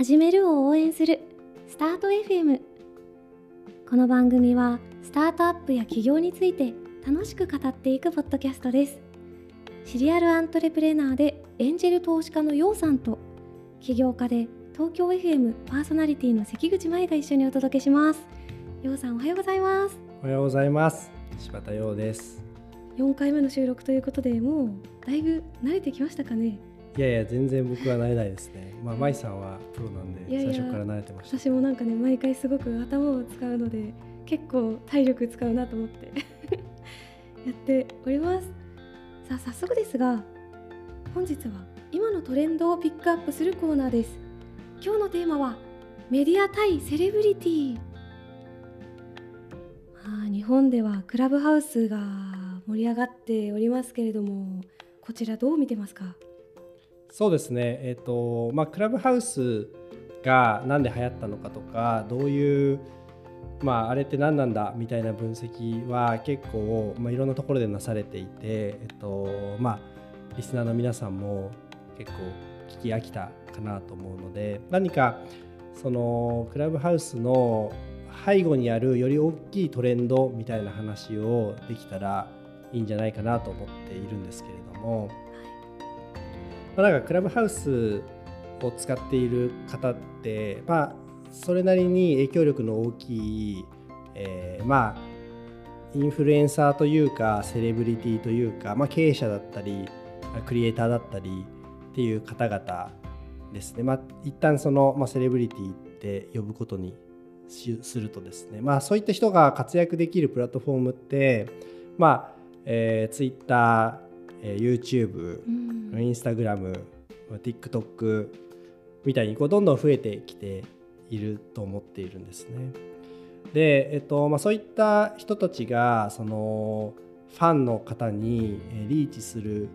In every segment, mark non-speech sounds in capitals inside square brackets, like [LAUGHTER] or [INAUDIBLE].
始めるを応援する。スタート FM この番組はスタートアップや起業について楽しく語っていくポッドキャストです。シリアルアントレプレナーでエンジェル投資家のようさんと起業家で東京 FM パーソナリティの関口舞が一緒にお届けします。ようさんおはようございます。おはようございます。柴田陽です。4回目の収録ということでもうだいぶ慣れてきましたかねいやいや全然僕は慣れないですね。まあ舞さんはプロなんでいやいや最初から慣れてました。私もなんかね毎回すごく頭を使うので結構体力使うなと思って [LAUGHS] やっております。さあ早速ですが本日は今のトレンドをピックアップするコーナーです。今日のテーマはメディア対セレブリティ。まあ日本ではクラブハウスが盛り上がっておりますけれどもこちらどう見てますか？そうですね。えっ、とまあクラブハウスがなんで流行ったのかとかどういうまああれって何なんだみたいな分析は結構、まあ、いろんなところでなされていてえっ、とまあリスナーの皆さんも結構聞き飽きたかなと思うので何かそのクラブハウスの背後にあるより大きいトレンドみたいな話をできたらいいんじゃないかなと思っているんですけれども、まあ、なんかクラブハウスを使っている方ってまあそれなりに影響力の大きい、えーまあインフルエンサーというかセレブリティというか、まあ、経営者だったりクリエイターだったりっていう方々ですね、まあ、一旦その、まあ、セレブリティって呼ぶことにするとですね、まあ、そういった人が活躍できるプラットフォームって、まあえー、Twitter、えー YouTube、うん。インスタグラム、TikTok みたいにこうどんどん増えてきていると思っているんですね。で、えっとまあ、そういった人たちがそのファンの方にえーリーチする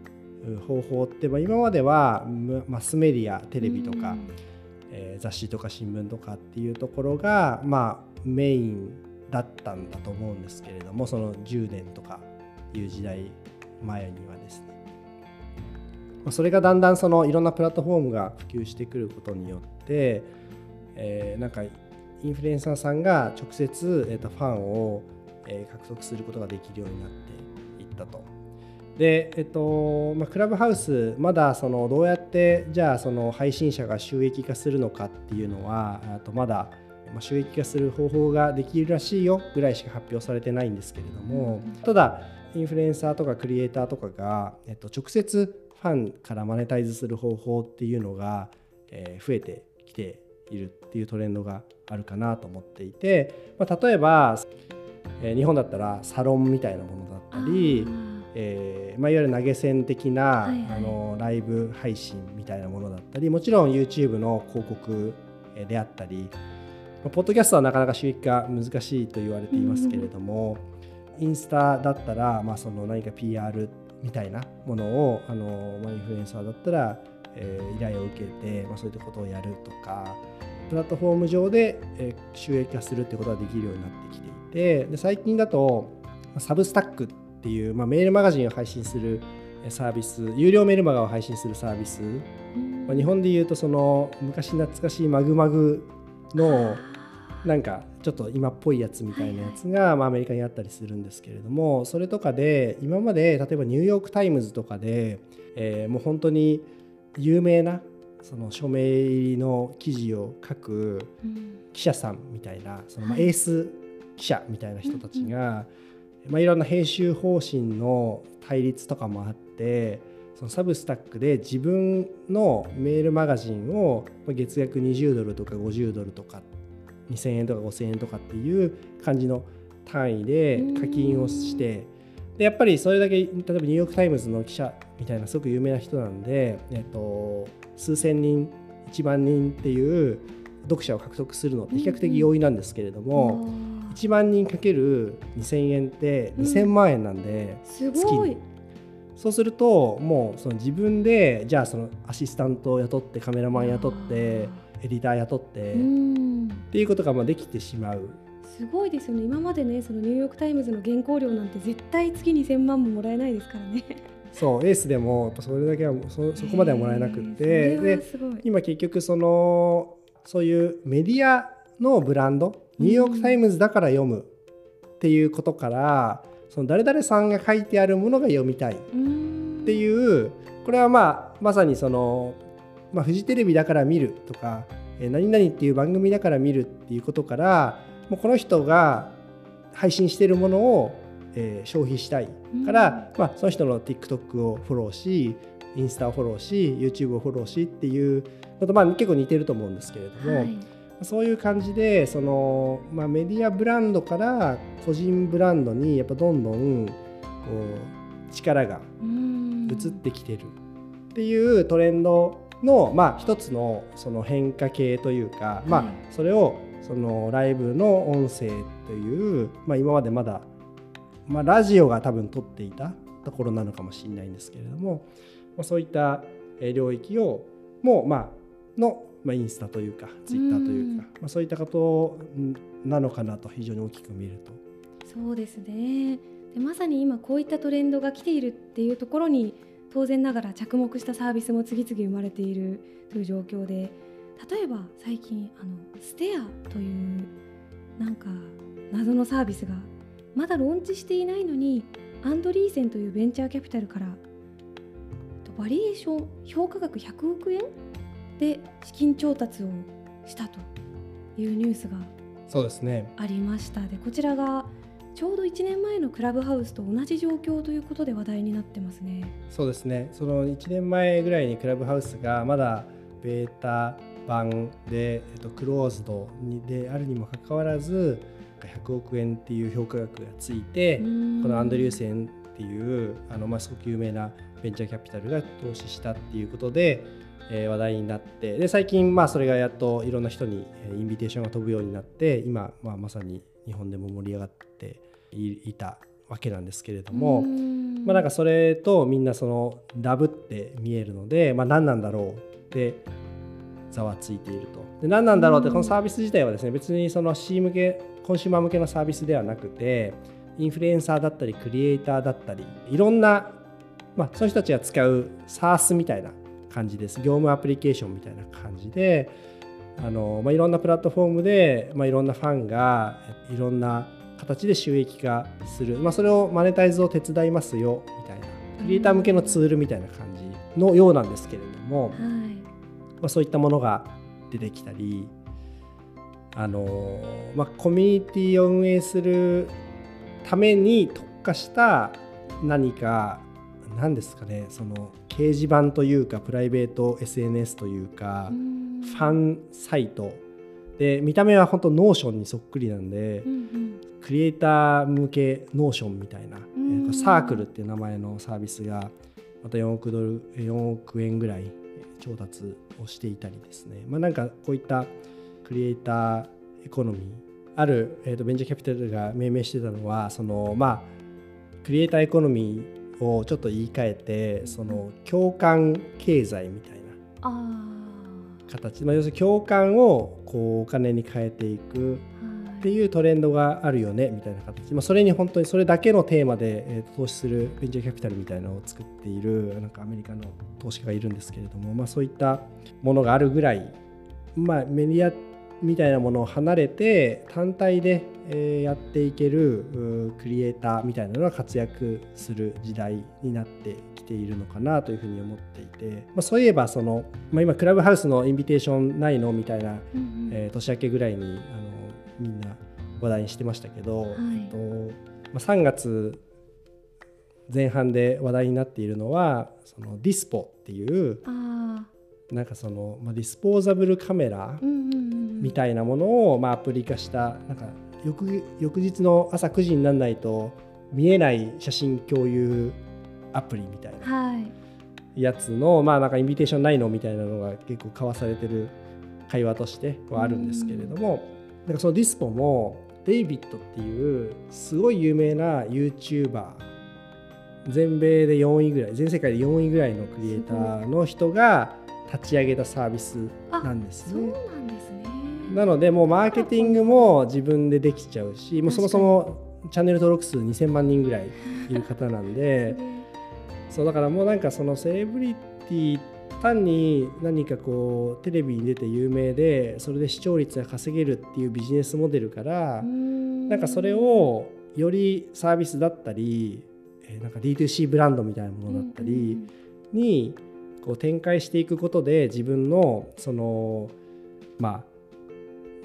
う方法って、まあ、今まではむマスメディアテレビとか、えー雑誌とか新聞とかっていうところが、まあ、メインだったんだと思うんですけれどもその10年とかいう時代前にはですねまあそれがだんだんそのいろんなプラットフォームが普及してくることによって、えーなんかインフルエンサーさんが直接、えーとファンを、えー獲得することができるようになっていったと。で、えっとまあ、クラブハウスまだそのどうやってじゃあその配信者が収益化するのかっていうのはあとまだまあ収益化する方法ができるらしいよぐらいしか発表されてないんですけれども、ただインフルエンサーとかクリエイターとかが、えっと、直接ファンからマネタイズする方法っていうのが、えー増えてきているっていうトレンドがあるかなと思っていて、まあ、例えば、えー日本だったらサロンみたいなものだったり、えーまあ、いわゆる投げ銭的な、はいはい。あのライブ配信みたいなものだったりもちろん YouTube の広告えーであったり、まあポッドキャストはなかなか収益化難しいと言われていますけれども、インスタだったら、まあ、その何か PR みたいなものをあの、まあ、インフルエンサーだったら、えー依頼を受けて、まあ、そういったことをやるとかプラットフォーム上で、えー収益化するってことができるようになってきていてで最近だとまあ Substack っていう、まあ、メールマガジンを配信するえーサービス有料メールマガを配信するサービス、まあ、日本でいうとその昔懐かしいまぐまぐのなんかちょっと今っぽいやつみたいなやつが、まあ、アメリカにあったりするんですけれどもそれとかで今まで例えばニューヨーク・タイムズとかで、えーもう本当に有名なその署名入りの記事を書く記者さんみたいなそのエース記者みたいな人たちが、まあ、いろんな編集方針の対立とかもあってそのサブスタックで自分のメールマガジンをまあ月額20ドルとか50ドルとか2000円とか5000円とかっていう感じの単位で課金をしてでやっぱりそれだけ例えばニューヨーク・タイムズの記者みたいなすごく有名な人なんで、えっと、数千人1万人っていう読者を獲得するのって比較的容易なんですけれども、1万人かける2000円って2000万円なんで、すごい。月そうするともうその自分でじゃあそのアシスタントを雇ってカメラマン雇ってエディター雇ってうっんていうことがまあできてしまう。すごいですよね。今までねそのニューヨーク・タイムズの原稿料なんて絶対月2000万ももらえないですからね。そうエースでもやっぱそれだけはそそこまではもらえなくってで今結局そのそういうメディアのブランドニューヨーク・タイムズだから読むっていうことから、その誰々さんが書いてあるものが読みたいっっていうこれはまあまさにその、まあ、フジテレビだから見るとか「えー何々」っていう番組だから見るっていうことからもうこの人が配信しているものを、えー消費したいから、まあ、その人の TikTok をフォローしインスタをフォローし YouTube をフォローしっていうのと、まあ、結構似てると思うんですけれども、はい。そういう感じでその、まあ、メディアブランドから個人ブランドにやっぱどんどんこう力がうん。移ってきてるっていうトレンドの、まあ、一つのその変化系というか、まあはい、それをそのライブの音声という、まあ、今までまだ、まあ、ラジオが多分撮っていたところなのかもしれないんですけれども、まあ、そういったえー領域をもう、まあ、の、まあ、インスタというかツイッターというか、まあ、そういったことなのかなと非常に大きく見ると。そうですね。でまさに今こういったトレンドが来ているっていうところに当然ながら着目したサービスも次々生まれているという状況で例えば最近あのステアというなんか謎のサービスがまだローンチしていないのにアンドリーセンというベンチャーキャピタルからとバリエーション評価額100億円で資金調達をしたというニュースがそうですね。ありました。でこちらがちょうど1年前のクラブハウスと同じ状況ということで話題になってますね。そうですねその1年前ぐらいにクラブハウスがまだベータ版で、えっと、クローズドにであるにもかかわらず100億円っていう評価額がついて、このアンドリューセンっていうあの、まあ、すごく有名なベンチャーキャピタルが投資したっていうことで、えー話題になってで最近まあそれがやっといろんな人にえーインビテーションが飛ぶようになって今、まあ、まさに日本でも盛り上がっていいたわけなんですけれども。まあ、なんかそれとみんなそのダブって見えるので、まあ、何なんだろうってざわついていると。で何なんだろうってうんこのサービス自体はですね別にその C 向けコンシューマー向けのサービスではなくてインフルエンサーだったりクリエイターだったりいろんな、まあ、そういう人たちが使う SaaS みたいな感じです業務アプリケーションみたいな感じであの、まあ、いろんなプラットフォームで、まあ、いろんなファンがいろんな形で収益化する、まあ、それをマネタイズを手伝いますよみたいな。クリエイター向けのツールみたいな感じのようなんですけれども、はい。まあ、そういったものが出てきたりあの、まあ、コミュニティを運営するために特化した何か何ですかねその掲示板というかプライベート SNS というか、ファンサイト。で見た目は本当 Notionにそっくりなんで、うんうんクリエイター向け Notionみたいな、えー Circle っていう名前のサービスがまた4億ドル4億円ぐらい調達をしていたりですね、まあ、なんかこういったクリエイターエコノミーある、えー、とベンチャーキャピタルが命名してたのはそのまあクリエイターエコノミーをちょっと言い換えてその共感経済みたいなあ形、まあ、要するに共感をこうお金に変えていくっていうトレンドがあるよねみたいな形、まあ、それに本当にそれだけのテーマで、えーと投資するベンチャーキャピタルみたいなのを作っているなんかアメリカの投資家がいるんですけれども、まあ、そういったものがあるぐらい、まあ、メディアみたいなものを離れて単体で、えーやっていけるクリエイターみたいなのが活躍する時代になってきているのかなというふうに思っていて、まあ、そういえばその、まあ、今クラブハウスのインビテーションないの？みたいなうんうん。えー年明けぐらいにあのみんな話題にしてましたけど、い。えっとまあ、3月前半で話題になっているのはそのディスポっていうあなんかその、まあ、ディスポーザブルカメラみたいなものを、まあ、アプリ化したなんか翌翌日の朝9時にならないと見えない写真共有アプリみたいなはい。やつの、まあ、なんかインビテーションないのみたいなのが結構交わされてる会話としてはあるんですけれども、なんかそのディスポもデイビッドっていうすごい有名な YouTuber 全米で4位ぐらい全世界で4位ぐらいのクリエイターの人が立ち上げたサービスなんですそうね。なんですねなのでもうマーケティングも自分でできちゃうしもうそもそもチャンネル登録数2000万人ぐらいいる方なんで。[LAUGHS] そうだからもうなんかそのセレブリティ単に何かこうテレビに出て有名でそれで視聴率が稼げるっていうビジネスモデルからなんかそれをよりサービスだったりなんか D2C ブランドみたいなものだったりにこう展開していくことで自分のそのまあ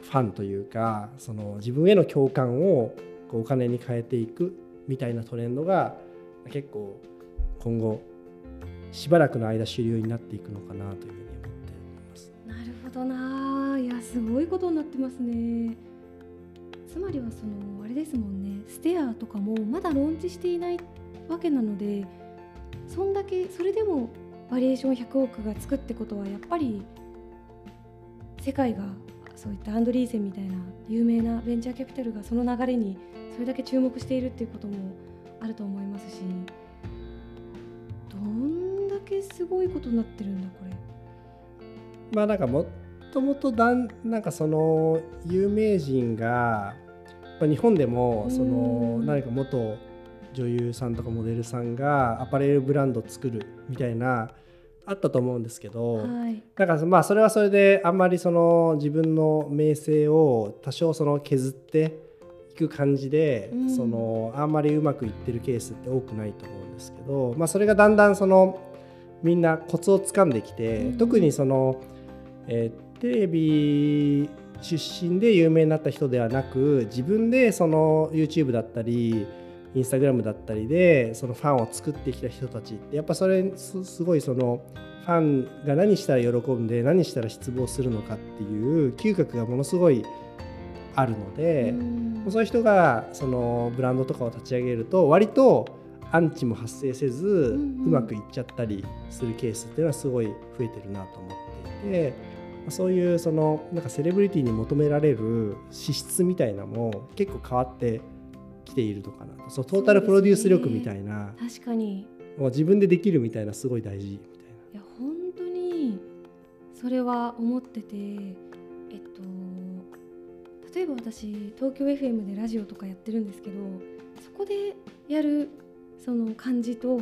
ファンというかその自分への共感をこうお金に変えていくみたいなトレンドが結構今後しばらくの間主流になっていくのかなというふうに思っています。なるほどな。いやすごいことになってますね。つまりはそのあれですもんね。ステアとかもまだローンチしていないわけなのでそんだけそれでもバリエーション100億がつくってことはやっぱり世界がそういったアンドリーセンみたいな有名なベンチャーキャピタルがその流れにそれだけ注目しているっていうこともあると思いますしどんだけすごいことになってるんだこれ。まあなんかもともとだんなんかその有名人が、まあ、日本でもその何か元女優さんとかモデルさんがアパレルブランド作るみたいなあったと思うんですけど、はい、なんかまあそれはそれであんまりその自分の名声を多少その削っていく感じで、うん、そのあんまりうまくいってるケースって多くないと思うんですけど、まあ、それがだんだんそのみんなコツをつかんできて、うん、特にその、えー、テレビ出身で有名になった人ではなく自分でその YouTube だったりインスタグラムだったりでそのファンを作ってきた人たちってやっぱそれすごいそのファンが何したら喜んで何したら失望するのかっていう嗅覚がものすごいあるのでそういう人がそのブランドとかを立ち上げると割とアンチも発生せずうまくいっちゃったりするケースっていうのはすごい増えてるなと思っていてそういうそのなんかセレブリティに求められる資質みたいなのも結構変わってきているのかなそうトータルプロデュース力みたいな、ね、確かに。もう自分でできるみたいなすごい大事みたいな。いや本当にそれは思っててえっと例えば私東京 FM でラジオとかやってるんですけどそこでやるその感じと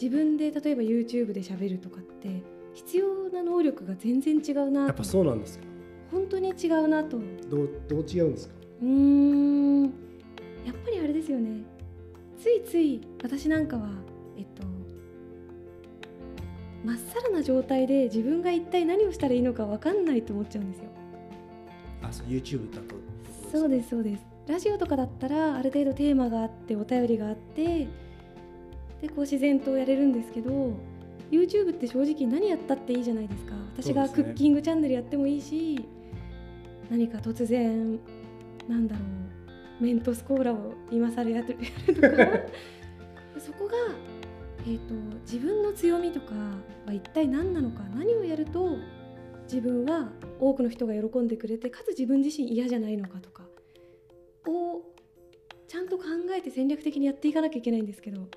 自分で例えば YouTube で喋るとかって必要な能力が全然違うなやっぱそうなんですか本当に違うなと。どうどう違うんですか？うん。やっぱりあれですよね。ついつい私なんかはえっとまっさらな状態で自分が一体何をしたらいいのか分かんないと思っちゃうんですよ。あそう YouTube だと。そうですそうです。ラジオとかだったらある程度テーマがあってお便りがあってでこう自然とやれるんですけど YouTube って正直何やったっていいじゃないですか。私がクッキングチャンネルやってもいいし、ね、何か突然なんだろうメントスコーラを今更やるとか。[LAUGHS] そこが、えーと、自分の強みとかは一体何なのか何をやると自分は多くの人が喜んでくれてかつ自分自身嫌じゃないのかとかをちゃんと考えて戦略的にやっていかなきゃいけないんですけど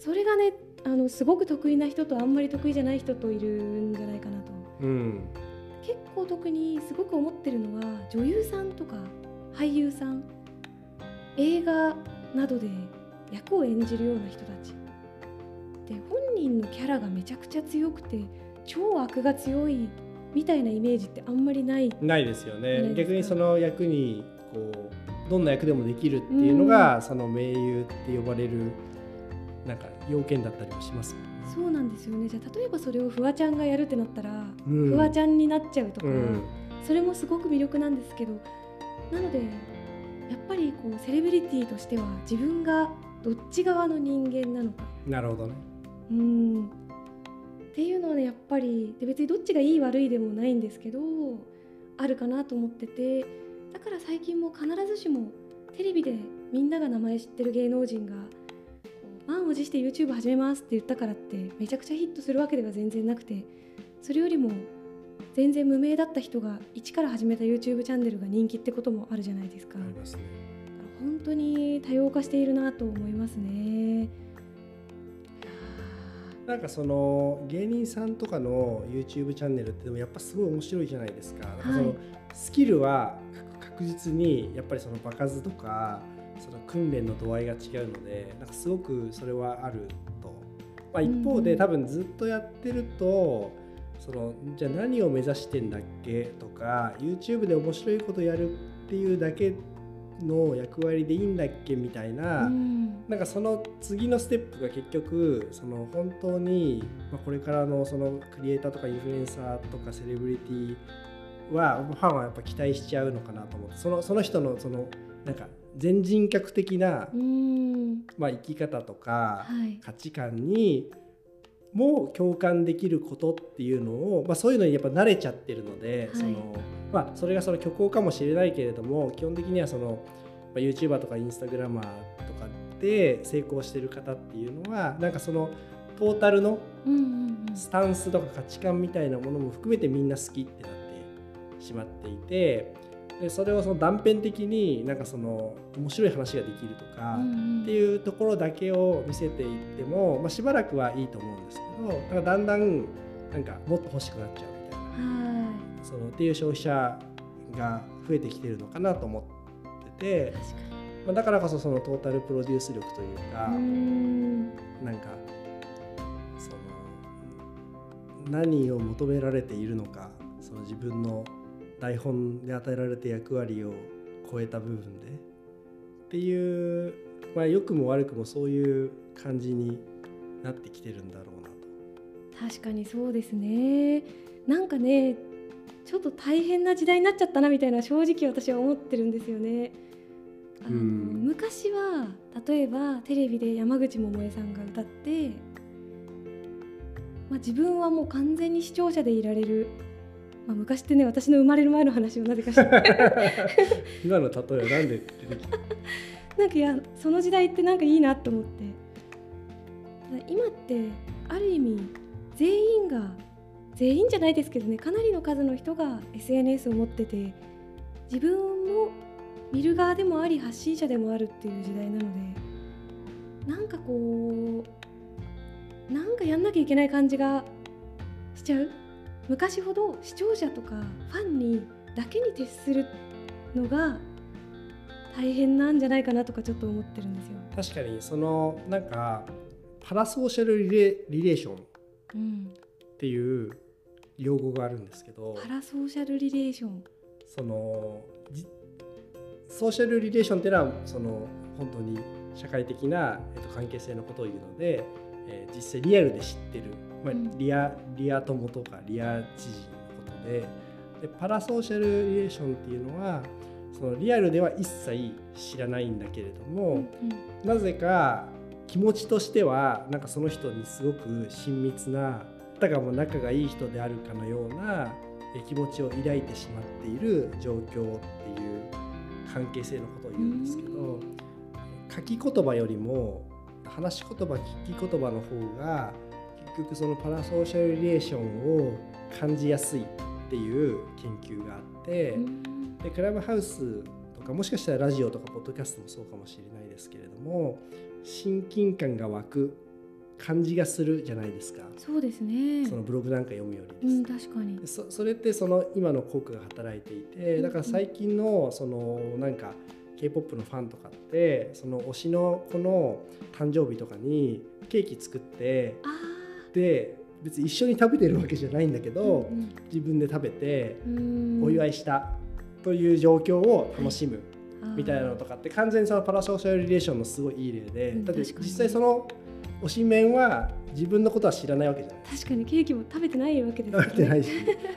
それがねあのすごく得意な人とあんまり得意じゃない人といるんじゃないかなと、うん、結構特にすごく思ってるのは女優さんとか俳優さん。映画などで役を演じるような人たち。で本人のキャラがめちゃくちゃ強くて超悪が強いみたいなイメージってあんまりない。ないですよね。逆にその役にこうどんな役でもできるっていうのが、うん、その名優って呼ばれるなんか要件だったりもします？そうなんですよね。じゃあ例えばそれをフワちゃんがやるってなったら、うん、フワちゃんになっちゃうとか、うん、それもすごく魅力なんですけどなのでやっぱりこうセレブリティとしては自分がどっち側の人間なのか。なるほどね。うん。っていうのはねやっぱりで別にどっちがいい悪いでもないんですけどあるかなと思っててだから最近も必ずしもテレビでみんなが名前知ってる芸能人が満を持して YouTube 始めますって言ったからってめちゃくちゃヒットするわけでは全然なくてそれよりも全然無名だった人が一から始めた YouTube チャンネルが人気ってこともあるじゃないですか。ありますね。本当に多様化しているなと思いますね。なんかその芸人さんとかの YouTube チャンネルってでもやっぱすごい面白いじゃないですか。かそのスキルは確実にやっぱりその場数とかその訓練の度合いが違うのでなんかすごくそれはあると。まあ、一方で多分ずっとやってるとそのじゃあ何を目指してんだっけ？とか YouTube で面白いことやるっていうだけの役割でいいんだっけ？みたいな、うん、なんかその次のステップが結局その本当に、まあ、これからのそのクリエイターとかインフルエンサーとかセレブリティはファンはやっぱ期待しちゃうのかなと思ってそのその人のそのなんか全人格的な、まあ、生き方とか価値観にも共感できることっていうのを、まあ、そういうのにやっぱ慣れちゃってるので、はい、そのまあ、それがその虚構かもしれないけれども基本的にはその、まあ、YouTuber とか Instagrammer とかで成功してる方っていうのはなんかそのトータルのスタンスとか価値観みたいなものも含めてみんな好きってなってしまっていてでそれをその断片的になんかその面白い話ができるとかっていうところだけを見せていっても、まあ、しばらくはいいと思うんですけどなんかだんだんなんかもっと欲しくなっちゃうみたいな。そのっていう消費者が増えてきてるのかなと思っててまあ、だからこそそのトータルプロデュース力というかなんかその何を求められているのかその自分の台本で与えられた役割を超えた部分でっていう、まあ、良くも悪くもそういう感じになってきてるんだろうなと。確かにそうですねなんかねちょっと大変な時代になっちゃったなみたいな正直私は思ってるんですよね。あの、うん、昔は例えばテレビで山口百恵さんが歌って、まあ、自分はもう完全に視聴者でいられるまあ、昔ってね私の生まれる前の話をなぜかして。[LAUGHS] 今の例えは何で出てきた？[LAUGHS] なんかいやその時代ってなんかいいなと思って。今ってある意味全員が全員じゃないですけどねかなりの数の人が SNS を持ってて自分も見る側でもあり発信者でもあるっていう時代なのでなんかこうなんかやんなきゃいけない感じがしちゃう昔ほど視聴者とかファンにだけに徹するのが大変なんじゃないかなとかちょっと思ってるんですよ。確かにそのなんかパラソーシャルリレリレーションっていう用語があるんですけど、うん、パラソーシャルリレーションそのソーシャルリレーションっていうのはその本当に社会的な、えっと、関係性のことを言うので、えー、実際リアルで知ってるまあ、リアリア友とかリア知人のことででパラソーシャルリレーションっていうのはそのリアルでは一切知らないんだけれども、うんうん、なぜか気持ちとしてはなんかその人にすごく親密なたかも仲がいい人であるかのような気持ちを抱いてしまっている状況っていう関係性のことを言うんですけど、書き言葉よりも話し言葉聞き言葉の方が局そのパラソーシャルリレーションを感じやすいっていう研究があってでクラブハウスとかもしかしたらラジオとかポッドキャストもそうかもしれないですけれども親近感が湧く感じがするじゃないですか。そうですね。そのブログなんか読むよりです、うん、確かに。そそれってその今の効果が働いていてだから最近のそのなんか k p o p のファンとかってその推しの子の誕生日とかにケーキ作ってで別に一緒に食べてるわけじゃないんだけど、うんうん、自分で食べてお祝いしたという状況を楽しむみたいなのとかって完全にそのパラソーシャルリレーションのすごいいい例で、うん、だって実際その推しメンは自分のことは知らないわけじゃない確かにケーキも食べてないわけですよね。食べてないし、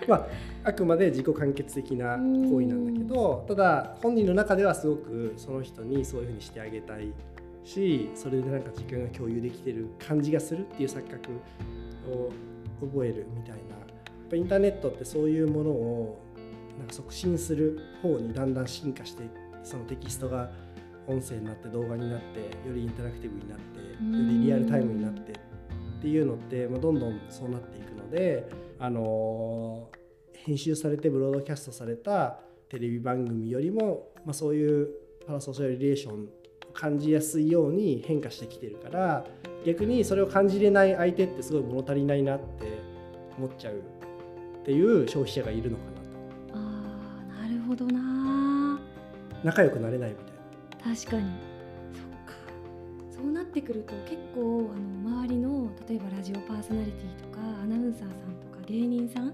まあ、あくまで自己完結的な行為なんだけどただ本人の中ではすごくその人にそういうふうにしてあげたいしそれでなんか時間が共有できてる感じがするっていう錯覚を覚えるみたいな。やっぱインターネットってそういうものをなんか促進する方にだんだん進化してそのテキストが音声になって動画になってよりインタラクティブになってよりリアルタイムになってっていうのって、まあ、どんどんそうなっていくので、あの編集されてブロードキャストされたテレビ番組よりも、まあ、そういうパラソーシャルリレーション感じやすいように変化してきてるから逆にそれを感じれない相手ってすごい物足りないなって思っちゃうっていう消費者がいるのかなと。あなるほどな。仲良くなれないみたいな。確かに。そっか。そうなってくると結構あの周りの例えばラジオパーソナリティとかアナウンサーさんとか芸人さん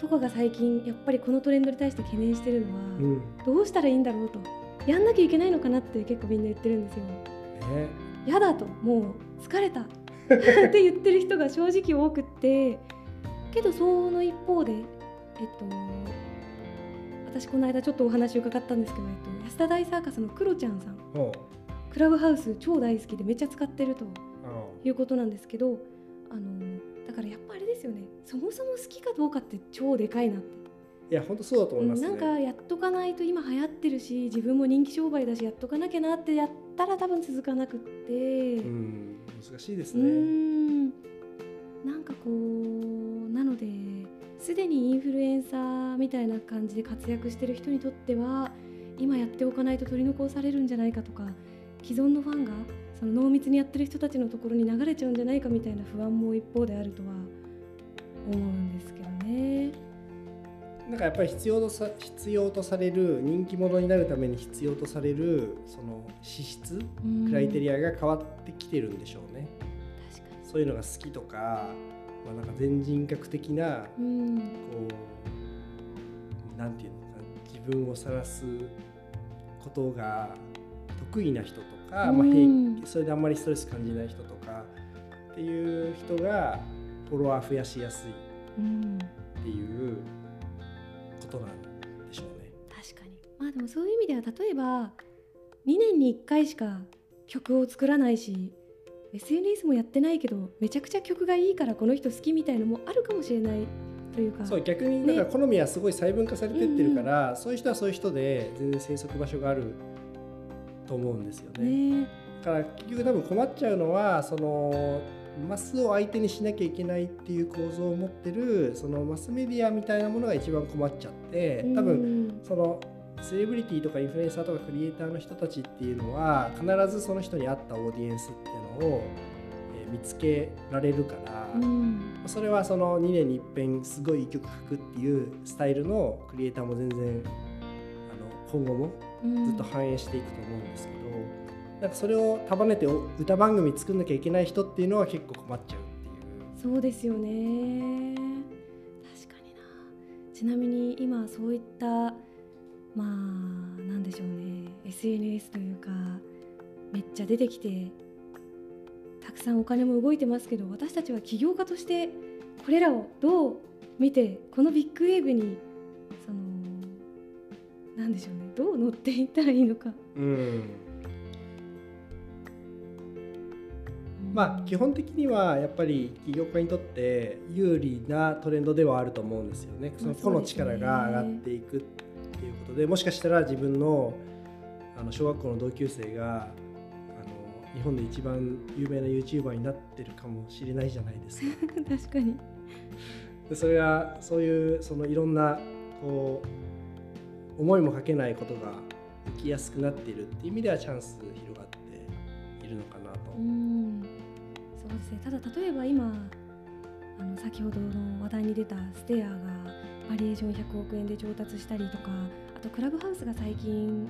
とかが最近やっぱりこのトレンドに対して懸念してるのは、うん。どうしたらいいんだろうとやんなきゃいけないのかなって結構みんな言ってるんですよ。ね。やだと。もう疲れた。って言ってる人が正直多くって。けどその一方でえっと私この間ちょっとお話伺ったんですけど、えっと、安田大サーカスのクロちゃんさん。ほクラブハウス超大好きでめっちゃ使ってるとう。いうことなんですけどあのだからやっぱあれですよね。そもそも好きかどうかって超でかいなって、いや本当そうだと思いますね。なんかやっとかないと今流行ってるし自分も人気商売だしやっとかなきゃなってやったら多分続かなくって。うん難しいですね。んなんかこうなのですでにインフルエンサーみたいな感じで活躍してる人にとっては今やっておかないと取り残されるんじゃないかとか既存のファンがその濃密にやってる人たちのところに流れちゃうんじゃないかみたいな不安も一方であるとは思うんですけどね。なんかやっぱり必要とさ必要とされる人気者になるために必要とされるその資質クライテリアアが変わってきてるんでしょうね。確かそういうのが好きとか、まあ、なんか全人格的なにうん。こうなんていうのかな自分を晒すことが得意な人とか、まあ、うん平それであんまりストレス感じない人とかっていう人がフォロワー増やしやすいうん。っていうことなんでしょうね。確かにまあでもそういう意味では例えば2年に1回しか曲を作らないし SNS もやってないけどめちゃくちゃ曲がいいからこの人好きみたいのもあるかもしれないというかそう逆にだから好みはすごい細分化されてってるから、そういう人はそういう人で全然生息場所があると思うんですよね。ねだから結局多分困っちゃうのはそのマスを相手にしなきゃいけないっていう構造を持ってるそのマスメディアみたいなものが一番困っちゃって多分分そのセレブリティとかインフルエンサーとかクリエイターの人たちっていうのは必ずその人に合ったオーディエンスっていうのを、えー見つけられるから、うん。それはその2年に一遍すごいいい曲書くっていうスタイルのクリエイターも全然あの今後もうん。ずっと反映していくと思うんですけど、なんかそれを束ねてお歌番組作んなきゃいけない人っていうのは結構困っちゃうっていう。そうですよね。確かにな。ちなみに今そういったまあなんでしょうね。SNS というかめっちゃ出てきてたくさんお金も動いてますけど私たちは起業家としてこれらをどう見てこのビッグウェーブにそのなんでしょうね。どう乗っていったらいいのか。うんまあ基本的にはやっぱり起業家にとって有利なトレンドではあると思うんですよね。その個の力が上がっていくっていうことでもしかしたら自分のあの小学校の同級生があの日本で一番有名な YouTuber になってるかもしれないじゃないですか。[LAUGHS] 確かにでそれがそういうそのいろんなこう思いもかけないことが起きやすくなっているっていう意味ではチャンス広がっているのかなと。ですねただ例えば今あの先ほどの話題に出たステアがバリエーション100億円で調達したりとかあとクラブハウスが最近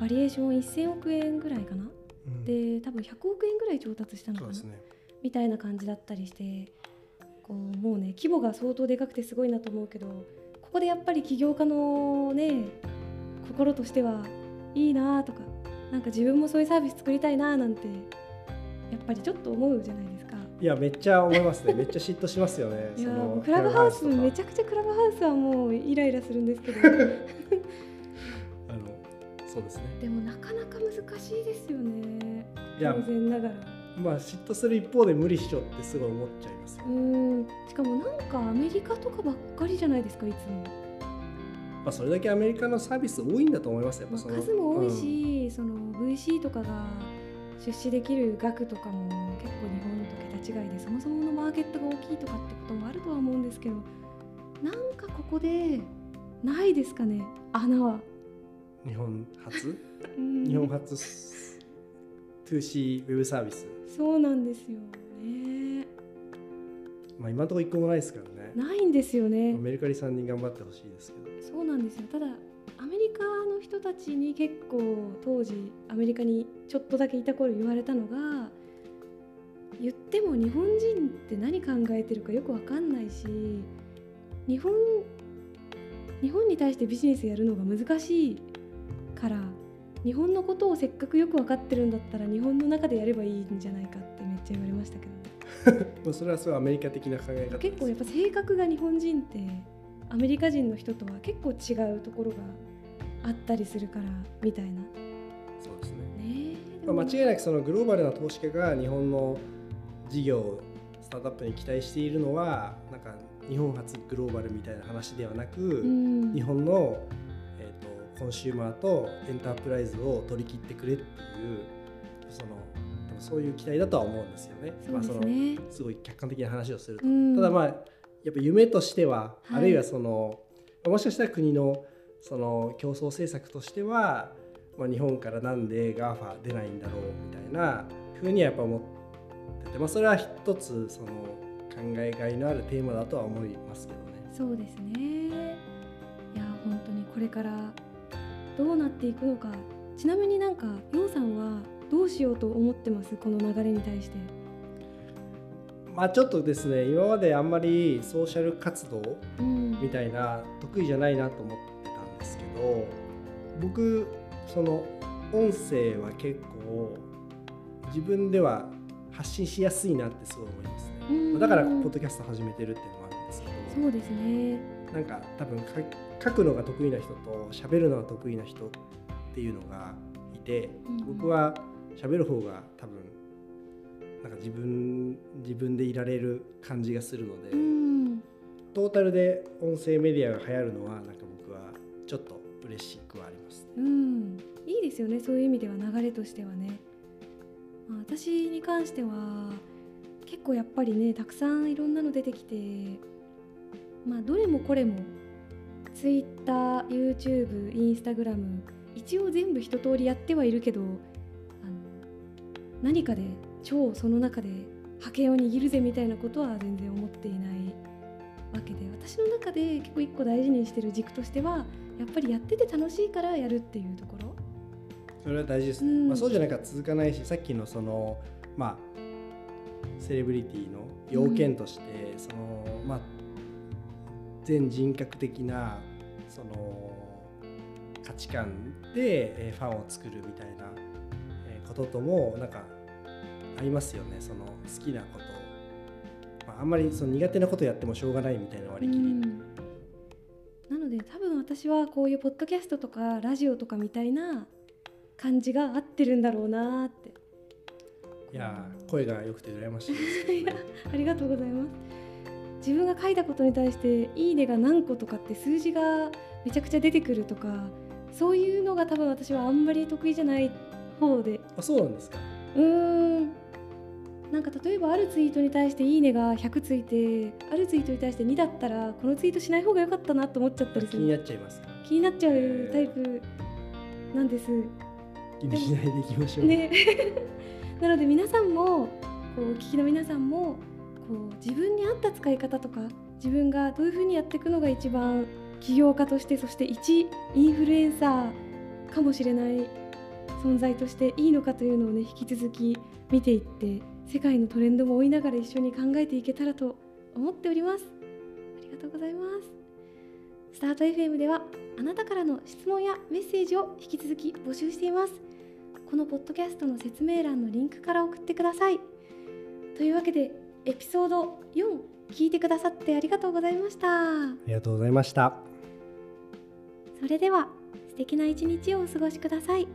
バリエーション1000億円ぐらいかな？うんで多分100億円ぐらい調達したのかな？ね。みたいな感じだったりしてこうもうね規模が相当でかくてすごいなと思うけどここでやっぱり起業家のね心としてはいいなとかなんか自分もそういうサービス作りたいななんてやっぱりちょっと思うじゃないですか。いやめっちゃ思いますね。めっちゃ嫉妬しますよね。いやクラブハウスめちゃくちゃクラブハウスはもうイライラするんですけど [LAUGHS] あのそうですね。でもなかなか難しいですよねいや当然ながらまあ嫉妬する一方で無理っしょってすごい思っちゃいますよう。んしかもなんかアメリカとかばっかりじゃないですかいつも。まあそれだけアメリカのサービス多いんだと思いますよ。やっまあぱその数も多いし、その VC とかが出資できる額とかも結構日違いでそもそものマーケットが大きいとかってこともあるとは思うんですけどなんかここでないですかね穴は。うん日本初？[LAUGHS] うん日本初？2C ウェブサービス。そうなんですよねまあ今のところ一個もないですからね。ないんですよねメルカリさんに頑張ってほしいですけど。そうなんですよただアメリカの人たちに結構当時アメリカにちょっとだけいた頃言われたのが言っても日本人って何考えてるかよくわかんないし日本日本に対してビジネスやるのが難しいから日本のことをせっかくよく分かってるんだったら日本の中でやればいいんじゃないかってめっちゃ言われましたけど [LAUGHS] それはすごいアメリカ的な考え方結構やっぱ性格が日本人ってアメリカ人の人とは結構違うところがあったりするからみたいな。そうですね。ねまあ、間違いなくそのグローバルな投資家が日本の事業スタートアップに期待しているのはなんか日本初グローバルみたいな話ではなく、うん、日本の、えーと、コンシューマーとエンタープライズを取り切ってくれっていうそのそういう期待だとは思うんですよね。まあ、そのすごい客観的な話をすると、うん、ただまあやっぱ夢としては、はい、あるいはそのもしかしたら国のその競争政策としては、まあ、日本からなんで GAFA 出ないんだろうみたいなふうにはやっぱ思ってて、まあ、それは一つその考えがいのあるテーマだとは思いますけどね。そうですねいや本当にこれからどうなっていくのかちなみになんかようさんはどうしようと思ってます？この流れに対して。まあちょっとですね今まであんまりソーシャル活動みたいな得意じゃないなと思ってたんですけど、僕その音声は結構自分では発信しやすいなってすごい思いますね。だからポッドキャスト始めてるっていうのもあるんですけど。そうですね。なんか多分書くのが得意な人と喋るのが得意な人っていうのがいて、僕は喋る方が多分なんか自分自分でいられる感じがするので、トータルで音声メディアが流行るのはなんか僕はちょっと嬉しくはあります、うん、いいですよねそういう意味では流れとしてはね。私に関しては結構やっぱりねたくさんいろんなの出てきてまあどれもこれも TwitterYouTube、Instagram 一応全部一通りやってはいるけどあの何かで超その中で覇権を握るぜみたいなことは全然思っていないわけで私の中で結構一個大事にしてる軸としてはやっぱりやってて楽しいからやるっていうところ。それは大事ですね、うん、まあ、そうじゃなきゃ続かないしさっきのそのまあセレブリティの要件として、うん、そのまあ全人格的なその価値観でファンを作るみたいなことともなんかありますよね。その好きなこと、まあ、あんまりその苦手なことやってもしょうがないみたいな割り切り、うん、なので多分私はこういうポッドキャストとかラジオとかみたいな感じが合ってるんだろうなって。いや声が良くて羨ましいです、[LAUGHS] ね、ありがとうございます。自分が書いたことに対して「いいね」が何個とかって数字がめちゃくちゃ出てくるとかそういうのが多分私はあんまり得意じゃない方で。あそうなんですか。うん。なんか例えばあるツイートに対して「いいね」が100ついてあるツイートに対して2だったらこのツイートしない方が良かったなと思っちゃったりする。気になっちゃいます気になっちゃうタイプなんです気にしないでいきましょう。ね、[LAUGHS] なので皆さんもこうお聞きの皆さんもこう自分に合った使い方とか自分がどういうふうにやっていくのが一番起業家としてそして一インフルエンサーかもしれない存在としていいのかというのをね引き続き見ていって世界のトレンドも追いながら一緒に考えていけたらと思っております。ありがとうございますスタート FM ではあなたからの質問やメッセージを引き続き募集しています。このポッドキャストの説明欄のリンクから送ってください。というわけでエピソード4聞いてくださってありがとうございました。ありがとうございました。それでは素敵な一日をお過ごしください。